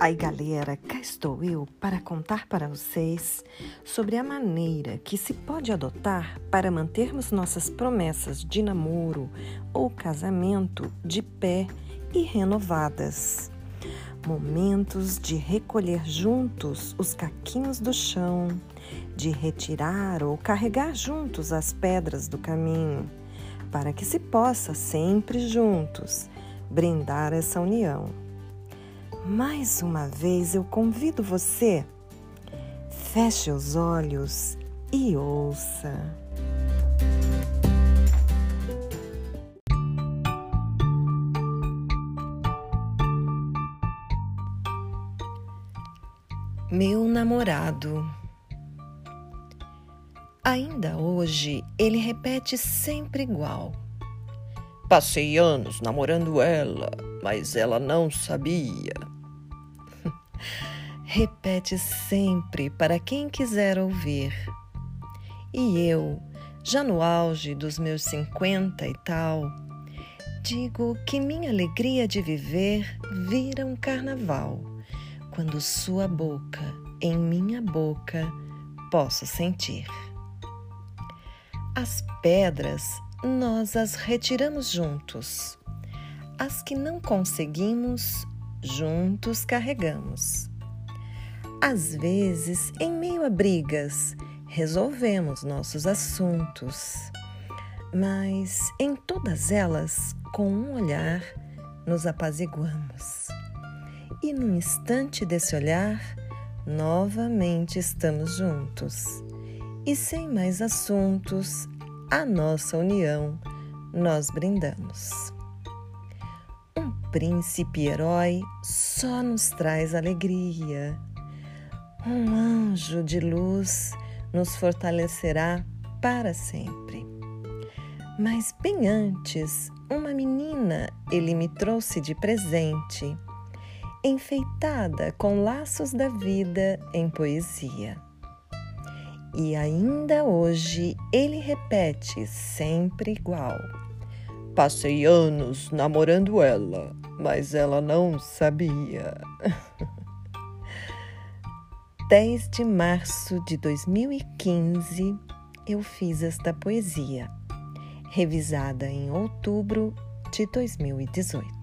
Aí, galera, cá estou eu para contar para vocês sobre a maneira que se pode adotar para mantermos nossas promessas de namoro ou casamento de pé e renovadas. Momentos de recolher juntos os caquinhos do chão, de retirar ou carregar juntos as pedras do caminho, para que se possa sempre juntos brindar essa união mais uma vez eu convido você, feche os olhos e ouça. Meu namorado. Ainda hoje ele repete sempre igual. Passei anos namorando ela, mas ela não sabia. Repete sempre para quem quiser ouvir. E eu, já no auge dos meus cinquenta e tal, digo que minha alegria de viver vira um carnaval, quando sua boca em minha boca posso sentir. As pedras nós as retiramos juntos. As que não conseguimos, juntos carregamos. Às vezes, em meio a brigas, resolvemos nossos assuntos, mas em todas elas, com um olhar, nos apaziguamos. E no instante desse olhar, novamente estamos juntos. E sem mais assuntos, a nossa união nós brindamos. Príncipe herói só nos traz alegria. Um anjo de luz nos fortalecerá para sempre. Mas bem antes, uma menina ele me trouxe de presente, enfeitada com laços da vida em poesia. E ainda hoje ele repete sempre igual. Passei anos namorando ela, mas ela não sabia. 10 de março de 2015 eu fiz esta poesia, revisada em outubro de 2018.